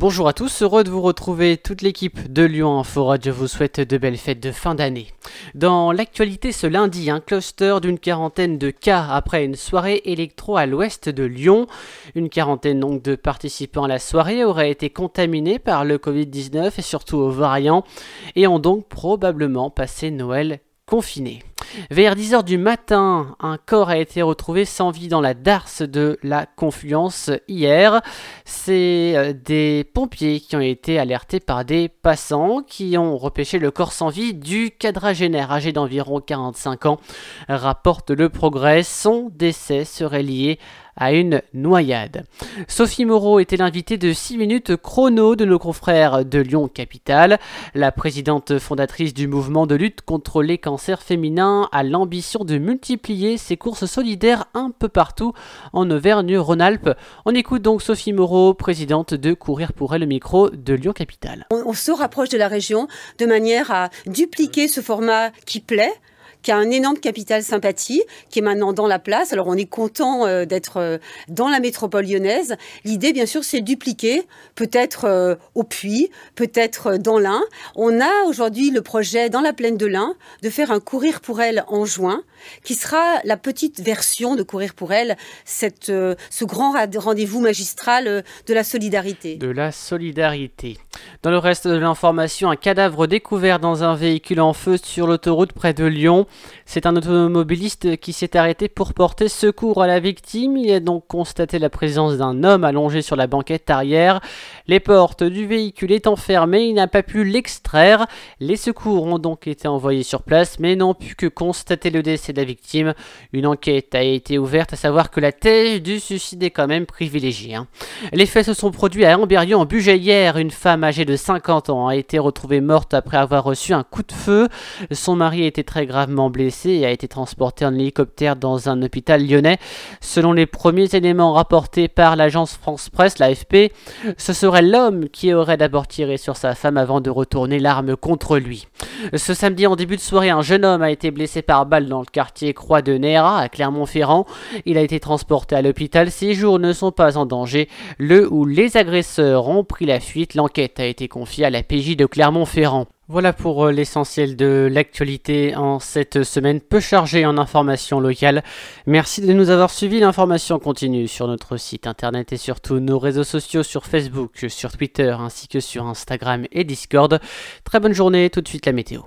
Bonjour à tous, heureux de vous retrouver. Toute l'équipe de Lyon Info Radio vous souhaite de belles fêtes de fin d'année. Dans l'actualité ce lundi, un cluster d'une quarantaine de cas après une soirée électro à l'ouest de Lyon. Une quarantaine donc de participants à la soirée auraient été contaminés par le Covid-19 et surtout aux variants et ont donc probablement passé Noël confinés. Vers 10h du matin, un corps a été retrouvé sans vie dans la darse de la Confluence hier. C'est euh, des pompiers qui ont été alertés par des passants qui ont repêché le corps sans vie du quadragénaire âgé d'environ 45 ans. Rapporte le progrès, son décès serait lié à une noyade. Sophie Moreau était l'invitée de 6 minutes chrono de nos confrères de Lyon Capitale. La présidente fondatrice du mouvement de lutte contre les cancers féminins a l'ambition de multiplier ses courses solidaires un peu partout en Auvergne-Rhône-Alpes. On écoute donc Sophie Moreau, présidente de Courir pour elle, le micro de Lyon Capitale. On, on se rapproche de la région de manière à dupliquer ce format qui plaît qui a un énorme capital sympathie, qui est maintenant dans la place. Alors on est content euh, d'être euh, dans la métropole lyonnaise. L'idée, bien sûr, c'est dupliquer, peut-être euh, au Puy, peut-être dans l'Ain. On a aujourd'hui le projet dans la plaine de l'Ain de faire un courir pour elle en juin, qui sera la petite version de courir pour elle, ce grand rendez-vous magistral de la solidarité. De la solidarité. Dans le reste de l'information, un cadavre découvert dans un véhicule en feu sur l'autoroute près de Lyon. C'est un automobiliste qui s'est arrêté pour porter secours à la victime. Il a donc constaté la présence d'un homme allongé sur la banquette arrière. Les portes du véhicule étant fermées, il n'a pas pu l'extraire. Les secours ont donc été envoyés sur place, mais n'ont pu que constater le décès de la victime. Une enquête a été ouverte, à savoir que la thèse du suicide est quand même privilégiée. Hein. Les faits se sont produits à Amberieu en budget hier. Une femme âgée de 50 ans a été retrouvée morte après avoir reçu un coup de feu. Son mari a été très gravement blessé et a été transporté en hélicoptère dans un hôpital lyonnais. Selon les premiers éléments rapportés par l'agence France Presse, l'AFP, ce serait l'homme qui aurait d'abord tiré sur sa femme avant de retourner l'arme contre lui. Ce samedi en début de soirée, un jeune homme a été blessé par balle dans le quartier Croix de Néra à Clermont-Ferrand. Il a été transporté à l'hôpital. Ses jours ne sont pas en danger. Le ou les agresseurs ont pris la fuite. L'enquête a été confiée à la PJ de Clermont-Ferrand. Voilà pour euh, l'essentiel de l'actualité en cette semaine peu chargée en informations locales. Merci de nous avoir suivis. L'information continue sur notre site internet et sur tous nos réseaux sociaux sur Facebook, sur Twitter ainsi que sur Instagram et Discord. Très bonne journée, tout de suite la météo.